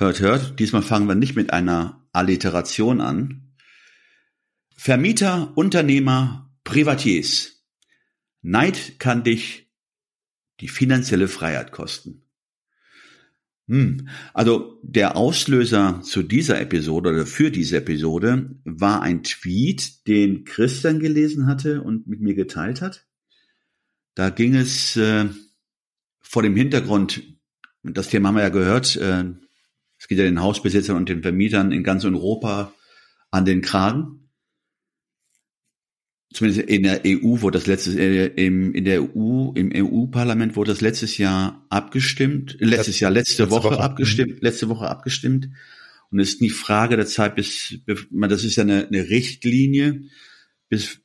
Hört, hört, diesmal fangen wir nicht mit einer Alliteration an. Vermieter, Unternehmer, Privatiers. Neid kann dich die finanzielle Freiheit kosten. Hm. Also der Auslöser zu dieser Episode oder für diese Episode war ein Tweet, den Christian gelesen hatte und mit mir geteilt hat. Da ging es äh, vor dem Hintergrund, das Thema haben wir ja gehört, äh, es geht ja den Hausbesitzern und den Vermietern in ganz Europa an den Kragen. Zumindest in der EU wurde das letztes äh, im, in der EU im EU-Parlament wurde das letztes Jahr abgestimmt, letztes Jahr letzte, letzte Woche, Woche, abgestimmt, mhm. letzte Woche abgestimmt. Und es ist die Frage der Zeit, bis das ist ja eine, eine Richtlinie, bis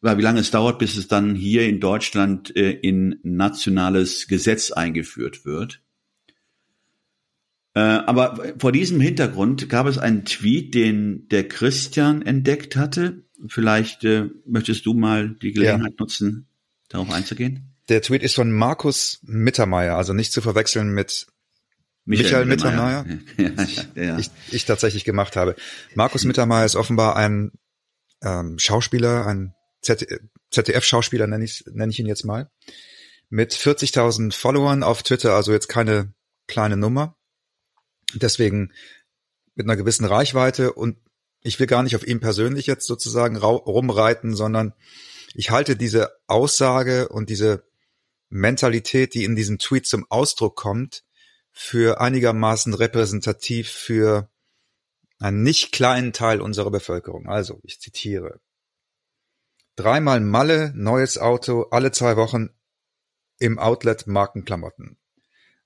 weil wie lange es dauert, bis es dann hier in Deutschland äh, in nationales Gesetz eingeführt wird. Äh, aber vor diesem Hintergrund gab es einen Tweet, den der Christian entdeckt hatte. Vielleicht äh, möchtest du mal die Gelegenheit ja. nutzen, darauf einzugehen. Der Tweet ist von Markus Mittermeier, also nicht zu verwechseln mit Michael, Michael Mittermeier, Mittermeier ja, ja, ich, ich, tatsächlich gemacht habe. Markus Mittermeier ist offenbar ein ähm, Schauspieler, ein ZDF-Schauspieler nenne ich, nenne ich ihn jetzt mal, mit 40.000 Followern auf Twitter, also jetzt keine kleine Nummer. Deswegen mit einer gewissen Reichweite und ich will gar nicht auf ihn persönlich jetzt sozusagen rumreiten, sondern ich halte diese Aussage und diese Mentalität, die in diesem Tweet zum Ausdruck kommt, für einigermaßen repräsentativ für einen nicht kleinen Teil unserer Bevölkerung. Also, ich zitiere. Dreimal Malle, neues Auto, alle zwei Wochen im Outlet Markenklamotten.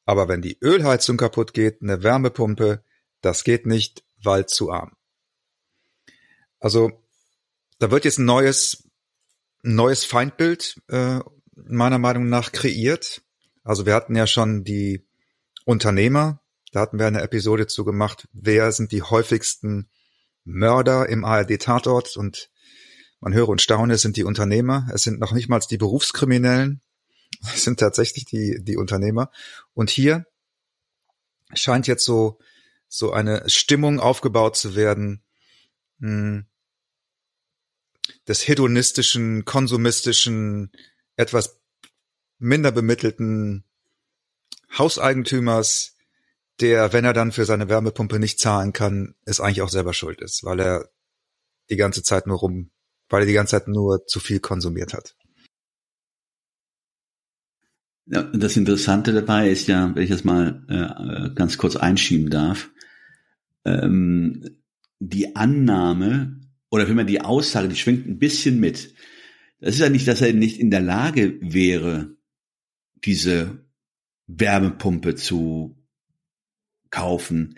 Aber wenn die Ölheizung kaputt geht, eine Wärmepumpe, das geht nicht, weil zu arm. Also da wird jetzt ein neues, neues Feindbild äh, meiner Meinung nach kreiert. Also wir hatten ja schon die Unternehmer, da hatten wir eine Episode zu gemacht, wer sind die häufigsten Mörder im ARD-Tatort und man höre und staune, es sind die Unternehmer, es sind noch nicht mal die Berufskriminellen, sind tatsächlich die, die Unternehmer. Und hier scheint jetzt so, so eine Stimmung aufgebaut zu werden, mh, hm, des hedonistischen, konsumistischen, etwas minder bemittelten Hauseigentümers, der, wenn er dann für seine Wärmepumpe nicht zahlen kann, es eigentlich auch selber schuld ist, weil er die ganze Zeit nur rum, weil er die ganze Zeit nur zu viel konsumiert hat. Ja, das Interessante dabei ist ja, wenn ich das mal äh, ganz kurz einschieben darf, ähm, die Annahme oder vielmehr die Aussage, die schwingt ein bisschen mit. Das ist ja nicht, dass er nicht in der Lage wäre, diese Wärmepumpe zu kaufen.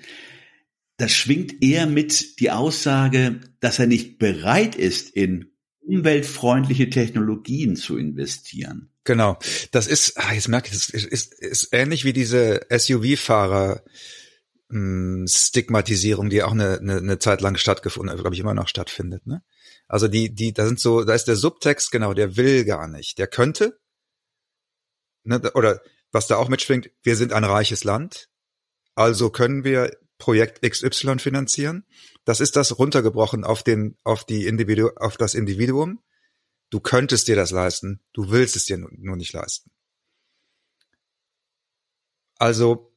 Das schwingt eher mit die Aussage, dass er nicht bereit ist, in umweltfreundliche Technologien zu investieren. Genau. Das ist, ah, jetzt merke ich, das ist, ist, ist ähnlich wie diese SUV-Fahrer hm, Stigmatisierung, die auch eine, eine, eine Zeit lang stattgefunden hat, glaube ich, immer noch stattfindet. Ne? Also die, die, da sind so, da ist der Subtext, genau, der will gar nicht. Der könnte, ne, oder was da auch mitschwingt, wir sind ein reiches Land, also können wir Projekt XY finanzieren. Das ist das runtergebrochen auf den, auf die Individu, auf das Individuum. Du könntest dir das leisten, du willst es dir nur nicht leisten. Also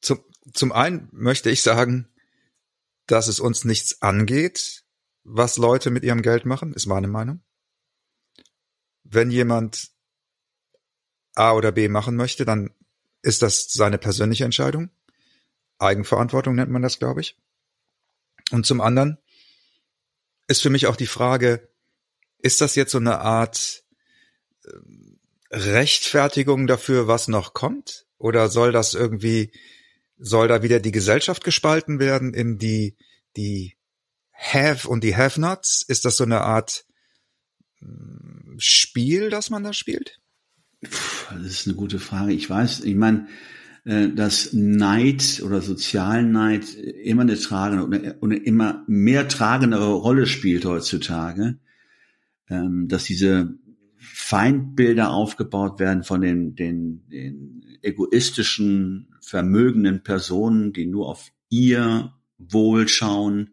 zum, zum einen möchte ich sagen, dass es uns nichts angeht, was Leute mit ihrem Geld machen, ist meine Meinung. Wenn jemand A oder B machen möchte, dann ist das seine persönliche Entscheidung. Eigenverantwortung nennt man das, glaube ich. Und zum anderen ist für mich auch die Frage, ist das jetzt so eine Art ähm, Rechtfertigung dafür, was noch kommt? Oder soll das irgendwie soll da wieder die Gesellschaft gespalten werden in die, die Have und die Have-Nots? Ist das so eine Art hm, Spiel, das man da spielt? Das ist eine gute Frage. Ich weiß, ich meine, äh, dass Neid oder Sozialneid immer eine tragende und immer mehr tragendere Rolle spielt heutzutage, ähm, dass diese Feindbilder aufgebaut werden von den, den, den egoistischen, vermögenden Personen, die nur auf ihr Wohl schauen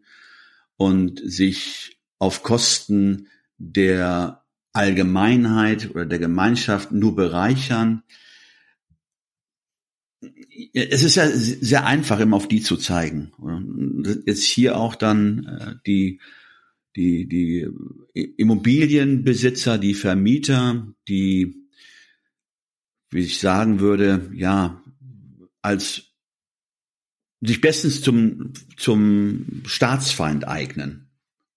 und sich auf Kosten der Allgemeinheit oder der Gemeinschaft nur bereichern. Es ist ja sehr einfach, immer auf die zu zeigen. Jetzt hier auch dann äh, die die, die Immobilienbesitzer, die Vermieter, die, wie ich sagen würde, ja, als sich bestens zum, zum Staatsfeind eignen.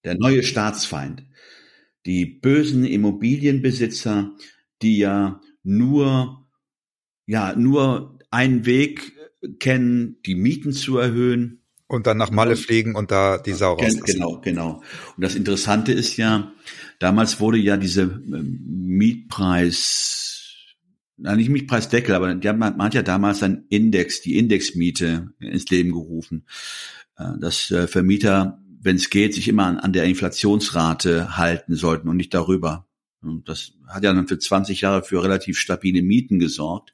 Der neue Staatsfeind. Die bösen Immobilienbesitzer, die ja nur, ja, nur einen Weg kennen, die Mieten zu erhöhen, und dann nach Malle fliegen und da die Sau rauslassen. Genau, genau. Und das Interessante ist ja, damals wurde ja diese ähm, Mietpreis, na nicht Mietpreisdeckel, aber man hat ja damals einen Index, die Indexmiete ins Leben gerufen, äh, dass äh, Vermieter, wenn es geht, sich immer an, an der Inflationsrate halten sollten und nicht darüber. Und das hat ja dann für 20 Jahre für relativ stabile Mieten gesorgt.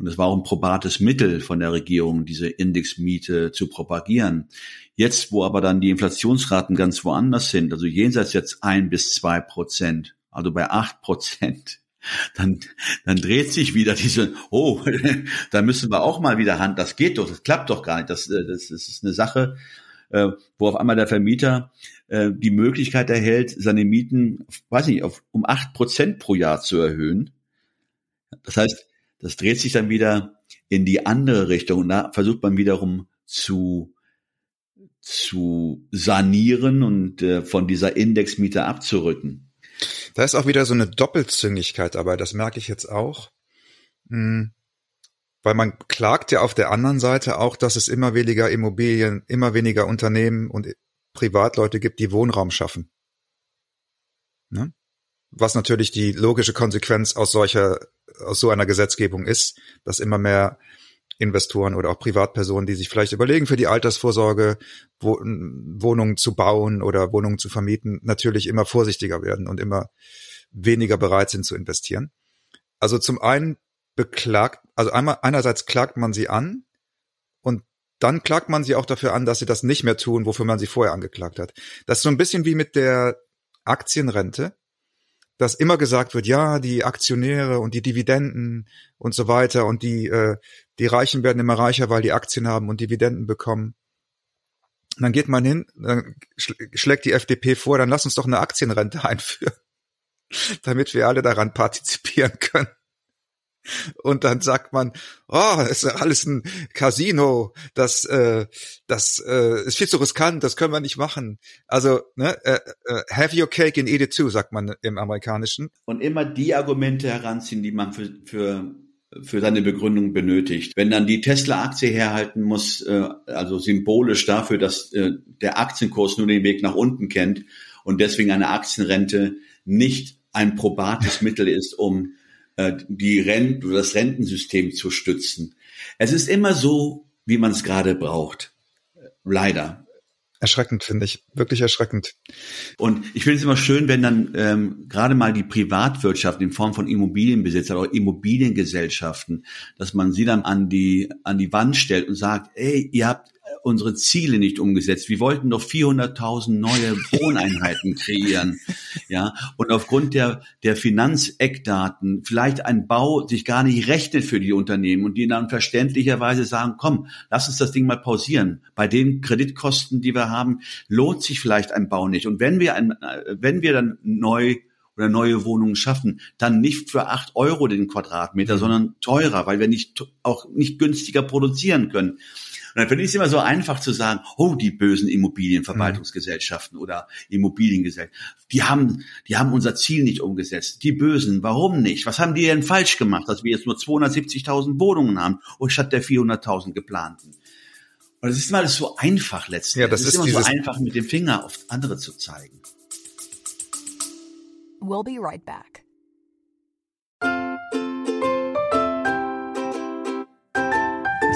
Und es war auch ein probates Mittel von der Regierung, diese Indexmiete zu propagieren. Jetzt, wo aber dann die Inflationsraten ganz woanders sind, also jenseits jetzt ein bis zwei Prozent, also bei acht Prozent, dann, dann dreht sich wieder diese, oh, da müssen wir auch mal wieder Hand, das geht doch, das klappt doch gar nicht. Das, äh, das, das ist eine Sache, äh, wo auf einmal der Vermieter äh, die Möglichkeit erhält, seine Mieten, weiß nicht, auf, um acht Prozent pro Jahr zu erhöhen. Das heißt, das dreht sich dann wieder in die andere Richtung und da versucht man wiederum zu zu sanieren und äh, von dieser Indexmiete abzurücken. Da ist auch wieder so eine Doppelzüngigkeit dabei, das merke ich jetzt auch. Hm. Weil man klagt ja auf der anderen Seite auch, dass es immer weniger Immobilien, immer weniger Unternehmen und Privatleute gibt, die Wohnraum schaffen. Ne? Was natürlich die logische Konsequenz aus solcher, aus so einer Gesetzgebung ist, dass immer mehr Investoren oder auch Privatpersonen, die sich vielleicht überlegen, für die Altersvorsorge Wohnungen zu bauen oder Wohnungen zu vermieten, natürlich immer vorsichtiger werden und immer weniger bereit sind zu investieren. Also zum einen beklagt, also einmal, einerseits klagt man sie an und dann klagt man sie auch dafür an, dass sie das nicht mehr tun, wofür man sie vorher angeklagt hat. Das ist so ein bisschen wie mit der Aktienrente dass immer gesagt wird, ja, die Aktionäre und die Dividenden und so weiter und die, äh, die Reichen werden immer reicher, weil die Aktien haben und Dividenden bekommen. Und dann geht man hin, dann schlägt die FDP vor, dann lass uns doch eine Aktienrente einführen, damit wir alle daran partizipieren können. Und dann sagt man, oh, ist alles ein Casino, das, äh, das äh, ist viel zu riskant, das können wir nicht machen. Also, ne, äh, äh, have your cake and eat it too, sagt man im Amerikanischen. Und immer die Argumente heranziehen, die man für, für für seine Begründung benötigt. Wenn dann die Tesla-Aktie herhalten muss, äh, also symbolisch dafür, dass äh, der Aktienkurs nur den Weg nach unten kennt und deswegen eine Aktienrente nicht ein probates Mittel ist, um die Rent das Rentensystem zu stützen. Es ist immer so, wie man es gerade braucht. Leider. Erschreckend, finde ich. Wirklich erschreckend. Und ich finde es immer schön, wenn dann ähm, gerade mal die Privatwirtschaft in Form von Immobilienbesitzern oder Immobiliengesellschaften, dass man sie dann an die, an die Wand stellt und sagt, ey, ihr habt unsere Ziele nicht umgesetzt. Wir wollten doch 400.000 neue Wohneinheiten kreieren. Ja, und aufgrund der, der Finanzeckdaten vielleicht ein Bau sich gar nicht rechnet für die Unternehmen und die dann verständlicherweise sagen, komm, lass uns das Ding mal pausieren. Bei den Kreditkosten, die wir haben, lohnt sich vielleicht ein Bau nicht. Und wenn wir ein, wenn wir dann neu oder neue Wohnungen schaffen, dann nicht für acht Euro den Quadratmeter, mhm. sondern teurer, weil wir nicht auch nicht günstiger produzieren können. Und dann finde ich es immer so einfach zu sagen, oh, die bösen Immobilienverwaltungsgesellschaften mhm. oder Immobiliengesellschaften, die haben, die haben unser Ziel nicht umgesetzt. Die Bösen, warum nicht? Was haben die denn falsch gemacht, dass wir jetzt nur 270.000 Wohnungen haben und statt der 400.000 geplanten? Und es ist immer alles so einfach letztendlich. Ja, das es ist, ist immer so einfach, mit dem Finger auf andere zu zeigen. We'll be right back.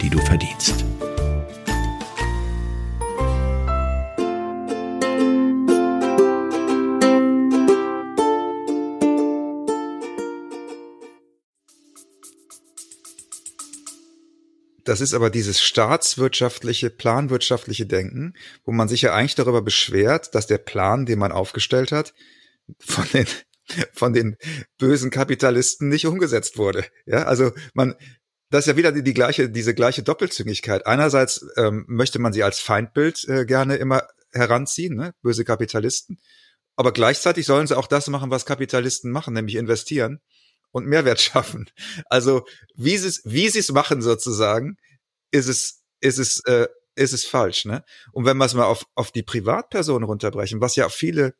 die du verdienst. Das ist aber dieses staatswirtschaftliche, planwirtschaftliche Denken, wo man sich ja eigentlich darüber beschwert, dass der Plan, den man aufgestellt hat, von den, von den bösen Kapitalisten nicht umgesetzt wurde. Ja, also man, das ist ja wieder die, die gleiche, diese gleiche Doppelzüngigkeit. Einerseits ähm, möchte man sie als Feindbild äh, gerne immer heranziehen, ne? böse Kapitalisten. Aber gleichzeitig sollen sie auch das machen, was Kapitalisten machen, nämlich investieren und Mehrwert schaffen. Also wie sie es wie sie es machen sozusagen, ist es ist es äh, ist es falsch, ne? Und wenn wir es mal auf auf die Privatperson runterbrechen, was ja viele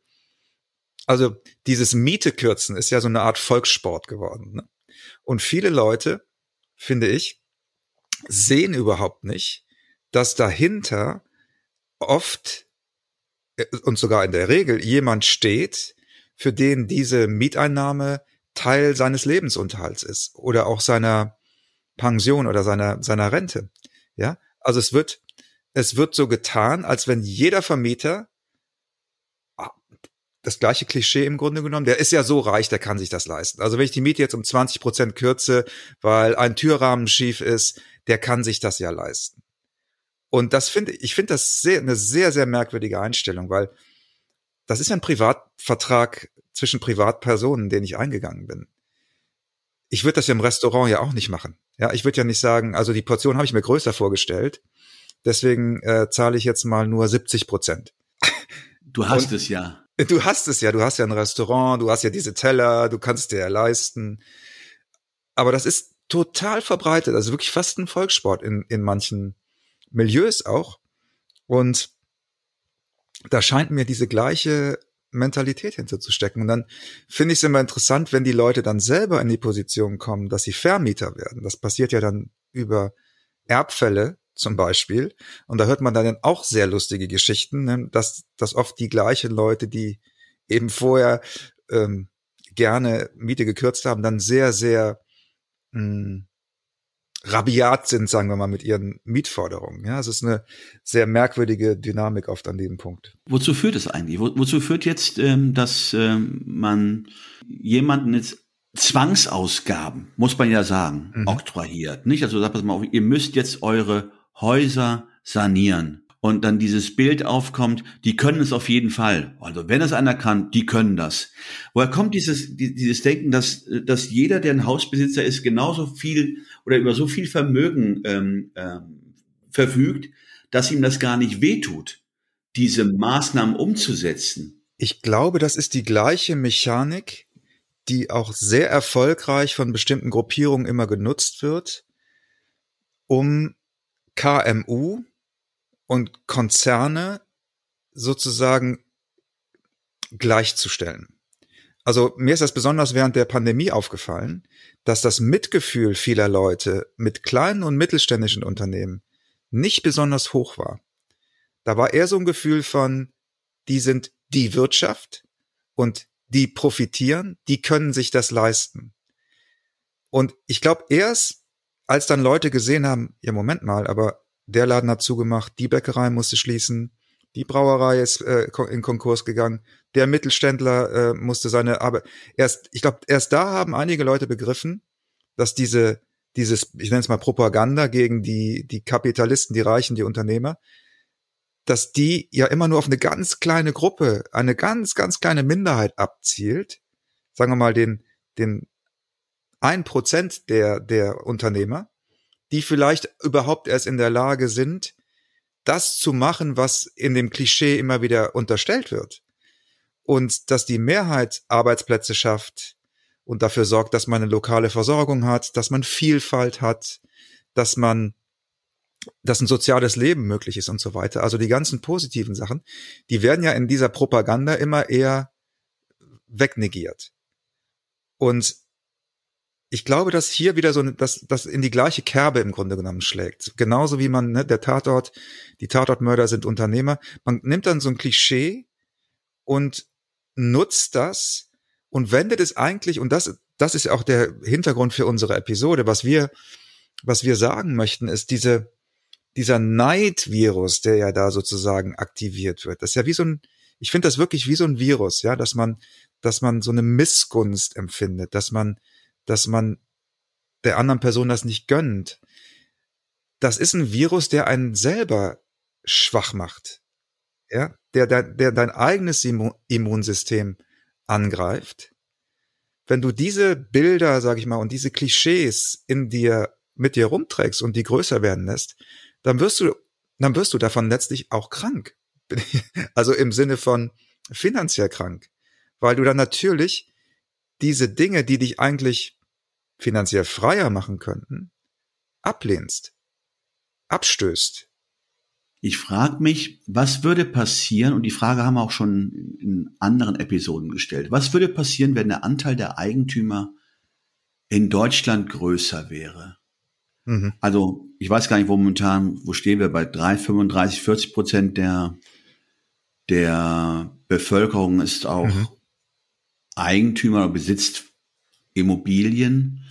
also dieses Miete kürzen ist ja so eine Art Volkssport geworden, ne? Und viele Leute, finde ich, sehen überhaupt nicht, dass dahinter oft äh, und sogar in der Regel jemand steht, für den diese Mieteinnahme Teil seines Lebensunterhalts ist oder auch seiner Pension oder seiner, seiner Rente. Ja, also es wird, es wird so getan, als wenn jeder Vermieter das gleiche Klischee im Grunde genommen. Der ist ja so reich, der kann sich das leisten. Also wenn ich die Miete jetzt um 20 Prozent kürze, weil ein Türrahmen schief ist, der kann sich das ja leisten. Und das finde ich finde das sehr, eine sehr, sehr merkwürdige Einstellung, weil das ist ja ein Privatvertrag zwischen Privatpersonen, den ich eingegangen bin. Ich würde das ja im Restaurant ja auch nicht machen. Ja, ich würde ja nicht sagen, also die Portion habe ich mir größer vorgestellt, deswegen äh, zahle ich jetzt mal nur 70 Prozent. Du hast Und, es ja. Du hast es ja, du hast ja ein Restaurant, du hast ja diese Teller, du kannst dir ja leisten. Aber das ist total verbreitet, also wirklich fast ein Volkssport in, in manchen Milieus auch. Und da scheint mir diese gleiche Mentalität hinterzustecken. Und dann finde ich es immer interessant, wenn die Leute dann selber in die Position kommen, dass sie Vermieter werden. Das passiert ja dann über Erbfälle zum Beispiel. Und da hört man dann auch sehr lustige Geschichten, ne? dass, dass oft die gleichen Leute, die eben vorher ähm, gerne Miete gekürzt haben, dann sehr, sehr mh, hm, rabiat sind, sagen wir mal, mit ihren Mietforderungen. Ja, es ist eine sehr merkwürdige Dynamik oft an dem Punkt. Wozu führt es eigentlich? Wo, wozu führt jetzt, ähm, dass ähm, man jemanden jetzt Zwangsausgaben, muss man ja sagen, mhm. oktroyiert, nicht? Also sagt man mal, ihr müsst jetzt eure Häuser sanieren und dann dieses Bild aufkommt, die können es auf jeden Fall. Also wenn es einer kann, die können das. Woher kommt dieses, dieses Denken, dass, dass jeder, der ein Hausbesitzer ist, genauso viel oder über so viel Vermögen ähm, ähm, verfügt, dass ihm das gar nicht wehtut, diese Maßnahmen umzusetzen? Ich glaube, das ist die gleiche Mechanik, die auch sehr erfolgreich von bestimmten Gruppierungen immer genutzt wird, um KMU, und Konzerne sozusagen gleichzustellen. Also mir ist das besonders während der Pandemie aufgefallen, dass das Mitgefühl vieler Leute mit kleinen und mittelständischen Unternehmen nicht besonders hoch war. Da war eher so ein Gefühl von, die sind die Wirtschaft und die profitieren, die können sich das leisten. Und ich glaube, erst als dann Leute gesehen haben, ja, Moment mal, aber der Laden hat zugemacht, die Bäckerei musste schließen, die Brauerei ist äh, in Konkurs gegangen, der Mittelständler äh, musste seine Arbeit. Erst, ich glaube, erst da haben einige Leute begriffen, dass diese, dieses, ich nenne es mal Propaganda gegen die, die Kapitalisten, die Reichen, die Unternehmer, dass die ja immer nur auf eine ganz kleine Gruppe, eine ganz, ganz kleine Minderheit abzielt. Sagen wir mal den, den ein Prozent der, der Unternehmer, die vielleicht überhaupt erst in der Lage sind, das zu machen, was in dem Klischee immer wieder unterstellt wird. Und dass die Mehrheit Arbeitsplätze schafft und dafür sorgt, dass man eine lokale Versorgung hat, dass man Vielfalt hat, dass man dass ein soziales Leben möglich ist und so weiter. Also die ganzen positiven Sachen, die werden ja in dieser Propaganda immer eher wegnegiert. Und ich glaube, dass hier wieder so, dass das in die gleiche Kerbe im Grunde genommen schlägt. Genauso wie man, ne, der Tatort, die Tatortmörder sind Unternehmer. Man nimmt dann so ein Klischee und nutzt das und wendet es eigentlich, und das, das ist auch der Hintergrund für unsere Episode, was wir, was wir sagen möchten, ist diese, dieser Neidvirus, der ja da sozusagen aktiviert wird, das ist ja wie so ein, ich finde das wirklich wie so ein Virus, ja, dass man, dass man so eine Missgunst empfindet, dass man, dass man der anderen Person das nicht gönnt. Das ist ein Virus, der einen selber schwach macht, ja, der, der, der dein eigenes Immunsystem angreift. Wenn du diese Bilder, sag ich mal, und diese Klischees in dir mit dir rumträgst und die größer werden lässt, dann wirst du, dann wirst du davon letztlich auch krank. Also im Sinne von finanziell krank. Weil du dann natürlich diese Dinge, die dich eigentlich finanziell freier machen könnten, ablehnst, abstößt. Ich frage mich, was würde passieren, und die Frage haben wir auch schon in anderen Episoden gestellt, was würde passieren, wenn der Anteil der Eigentümer in Deutschland größer wäre? Mhm. Also ich weiß gar nicht, wo momentan, wo stehen wir bei 3, 35, 40 Prozent der, der Bevölkerung ist auch mhm. Eigentümer oder besitzt Immobilien.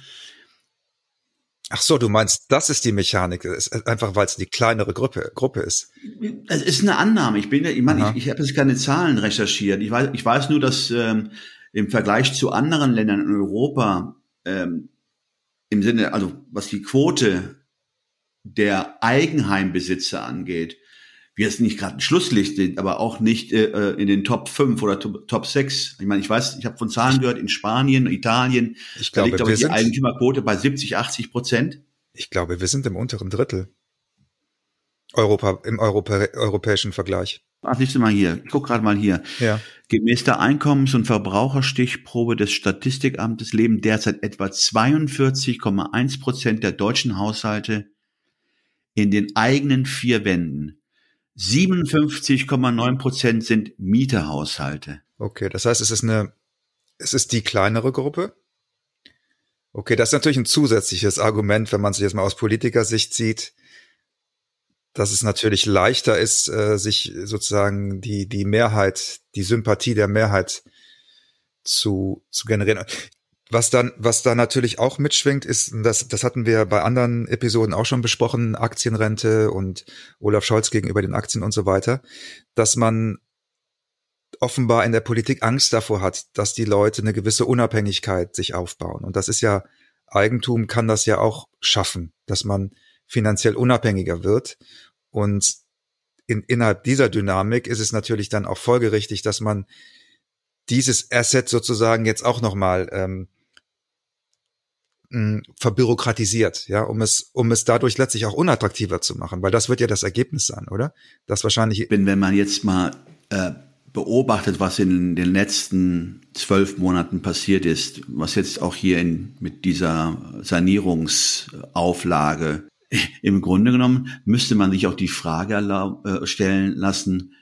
Ach so, du meinst, das ist die Mechanik, ist einfach weil es die kleinere Gruppe, Gruppe ist. Es ist eine Annahme. Ich bin, ich meine, ich, ich habe jetzt keine Zahlen recherchiert. Ich weiß, ich weiß nur, dass ähm, im Vergleich zu anderen Ländern in Europa ähm, im Sinne, also was die Quote der Eigenheimbesitzer angeht, wir jetzt nicht gerade ein Schlusslicht sind, aber auch nicht äh, äh in den Top 5 oder Top, Top 6. Ich meine, ich weiß, ich habe von Zahlen gehört, in Spanien, Italien, ich glaube, da liegt aber die Eigentümerquote bei 70, 80 Prozent. Ich glaube, wir sind im unteren Drittel. Europa, im Europa, europäischen Vergleich. Ach, siehst du mal hier. Ich guck gerade mal hier. Ja. Gemäß der Einkommens- und Verbraucherstichprobe des Statistikamtes leben derzeit etwa 42,1 Prozent der deutschen Haushalte in den eigenen vier Wänden. 57,9 Prozent sind Mieterhaushalte. Okay, das heißt, es ist eine, es ist die kleinere Gruppe. Okay, das ist natürlich ein zusätzliches Argument, wenn man sich jetzt mal aus Politikersicht sieht dass es natürlich leichter ist, äh, sich sozusagen die, die Mehrheit, die Sympathie der Mehrheit zu, zu generieren. Was dann, was da natürlich auch mitschwingt, ist, das, das hatten wir bei anderen Episoden auch schon besprochen, Aktienrente und Olaf Scholz gegenüber den Aktien und so weiter, dass man offenbar in der Politik Angst davor hat, dass die Leute eine gewisse Unabhängigkeit sich aufbauen. Und das ist ja, Eigentum kann das ja auch schaffen, dass man finanziell unabhängiger wird. Und in, innerhalb dieser Dynamik ist es natürlich dann auch folgerichtig, dass man dieses Asset sozusagen jetzt auch nochmal ähm, verbürokratisiert, ja, um es, um es dadurch letztlich auch unattraktiver zu machen, weil das wird ja das Ergebnis sein, oder? Das wahrscheinlich. Wenn, wenn man jetzt mal äh, beobachtet, was in den letzten zwölf Monaten passiert ist, was jetzt auch hier in, mit dieser Sanierungsauflage im Grunde genommen müsste man sich auch die Frage äh, stellen lassen,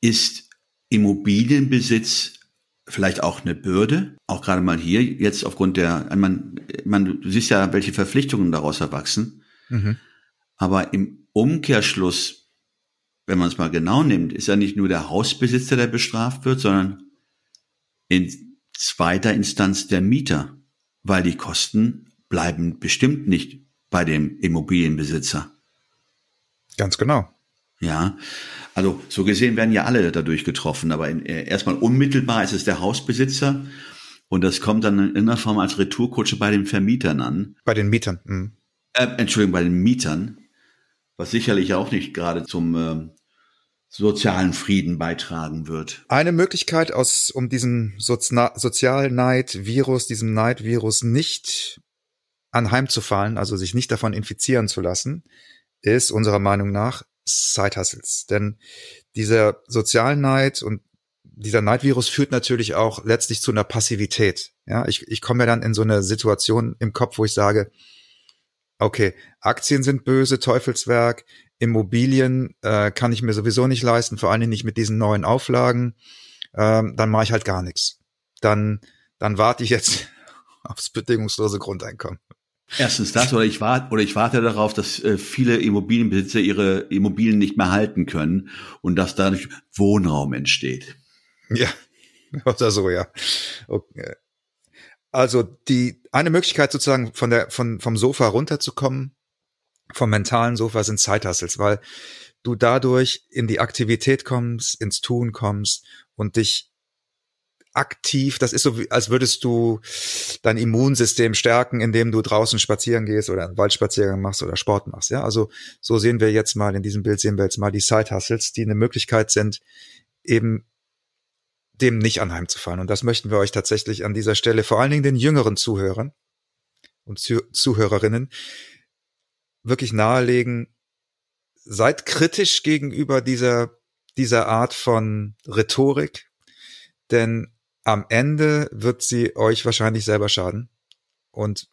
ist Immobilienbesitz vielleicht auch eine Bürde, auch gerade mal hier jetzt aufgrund der, man, man, du siehst ja, welche Verpflichtungen daraus erwachsen. Mhm. Aber im Umkehrschluss, wenn man es mal genau nimmt, ist ja nicht nur der Hausbesitzer, der bestraft wird, sondern in zweiter Instanz der Mieter, weil die Kosten bleiben bestimmt nicht bei dem Immobilienbesitzer. Ganz genau. Ja, also so gesehen werden ja alle dadurch getroffen, aber in, äh, erstmal unmittelbar ist es der Hausbesitzer und das kommt dann in irgendeiner Form als Retourkutsche bei den Vermietern an. Bei den Mietern. Mhm. Äh, Entschuldigung, bei den Mietern, was sicherlich auch nicht gerade zum äh, sozialen Frieden beitragen wird. Eine Möglichkeit, aus, um diesen Sozi Sozialneid-Virus, diesem Neidvirus nicht anheimzufallen, also sich nicht davon infizieren zu lassen, ist unserer Meinung nach Side-Hustles. Denn dieser Sozialneid und dieser Neidvirus führt natürlich auch letztlich zu einer Passivität. Ja, ich, ich komme ja dann in so eine Situation im Kopf, wo ich sage, okay, Aktien sind böse, Teufelswerk, Immobilien äh, kann ich mir sowieso nicht leisten, vor allen Dingen nicht mit diesen neuen Auflagen, ähm, dann mache ich halt gar nichts. Dann, dann warte ich jetzt aufs bedingungslose Grundeinkommen. Erstens das, oder ich warte, oder ich warte darauf, dass äh, viele Immobilienbesitzer ihre Immobilien nicht mehr halten können und dass dadurch Wohnraum entsteht. Ja, oder so, ja. Okay. Also die eine Möglichkeit sozusagen von der von vom Sofa runterzukommen, vom mentalen Sofa sind Zeithassels, weil du dadurch in die Aktivität kommst, ins Tun kommst und dich aktiv, das ist so, als würdest du dein Immunsystem stärken, indem du draußen spazieren gehst oder einen Waldspaziergang machst oder Sport machst. Ja, also so sehen wir jetzt mal in diesem Bild sehen wir jetzt mal die Side Hustles, die eine Möglichkeit sind, eben dem nicht anheimzufallen. Und das möchten wir euch tatsächlich an dieser Stelle, vor allen Dingen den jüngeren Zuhörern und Zuhörerinnen, wirklich nahelegen. Seid kritisch gegenüber dieser, dieser Art von Rhetorik, denn am Ende wird sie euch wahrscheinlich selber schaden. Und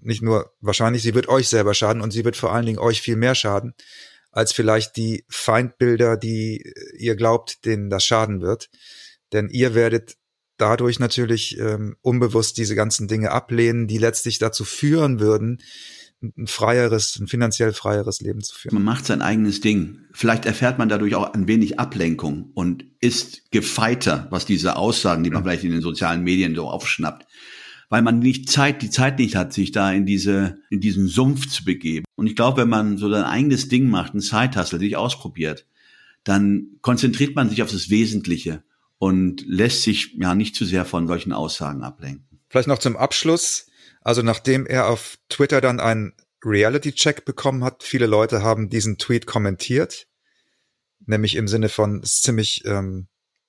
nicht nur wahrscheinlich, sie wird euch selber schaden und sie wird vor allen Dingen euch viel mehr schaden, als vielleicht die Feindbilder, die ihr glaubt, denen das schaden wird. Denn ihr werdet dadurch natürlich ähm, unbewusst diese ganzen Dinge ablehnen, die letztlich dazu führen würden, ein freieres, ein finanziell freieres Leben zu führen. Man macht sein eigenes Ding. Vielleicht erfährt man dadurch auch ein wenig Ablenkung und ist gefeiter, was diese Aussagen, die man vielleicht in den sozialen Medien so aufschnappt, weil man nicht Zeit, die Zeit nicht hat, sich da in diese, in diesen Sumpf zu begeben. Und ich glaube, wenn man so sein eigenes Ding macht, ein Zeithassel, sich ausprobiert, dann konzentriert man sich auf das Wesentliche und lässt sich ja nicht zu sehr von solchen Aussagen ablenken. Vielleicht noch zum Abschluss also nachdem er auf Twitter dann einen Reality-Check bekommen hat, viele Leute haben diesen Tweet kommentiert, nämlich im Sinne von, ziemlich ähm,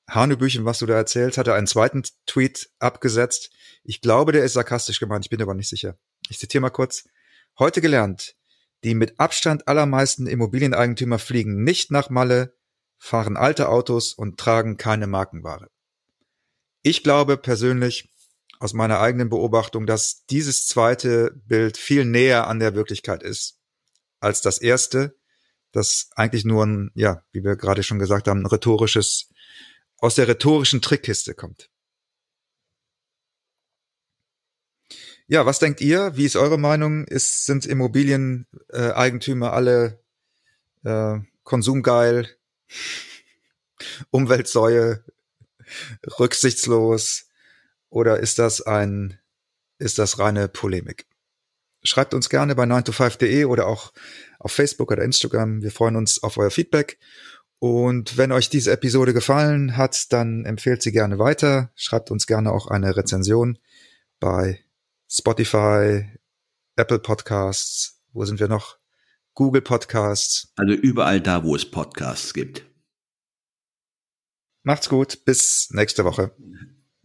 Hanebüchen, was du da erzählst, hat er einen zweiten Tweet abgesetzt. Ich glaube, der ist sarkastisch gemeint, ich bin aber nicht sicher. Ich zitiere mal kurz. Heute gelernt, die mit Abstand allermeisten Immobilieneigentümer fliegen nicht nach Malle, fahren alte Autos und tragen keine Markenware. Ich glaube persönlich, aus meiner eigenen Beobachtung, dass dieses zweite Bild viel näher an der Wirklichkeit ist als das erste, das eigentlich nur ein, ja, wie wir gerade schon gesagt haben, ein rhetorisches, aus der rhetorischen Trickkiste kommt. Ja, was denkt ihr? Wie ist eure Meinung? Ist, sind Immobilieneigentümer alle äh, konsumgeil, Umweltsäue, rücksichtslos, oder ist das ein, ist das reine Polemik? Schreibt uns gerne bei 9to5.de oder auch auf Facebook oder Instagram. Wir freuen uns auf euer Feedback. Und wenn euch diese Episode gefallen hat, dann empfehlt sie gerne weiter. Schreibt uns gerne auch eine Rezension bei Spotify, Apple Podcasts. Wo sind wir noch? Google Podcasts. Also überall da, wo es Podcasts gibt. Macht's gut. Bis nächste Woche.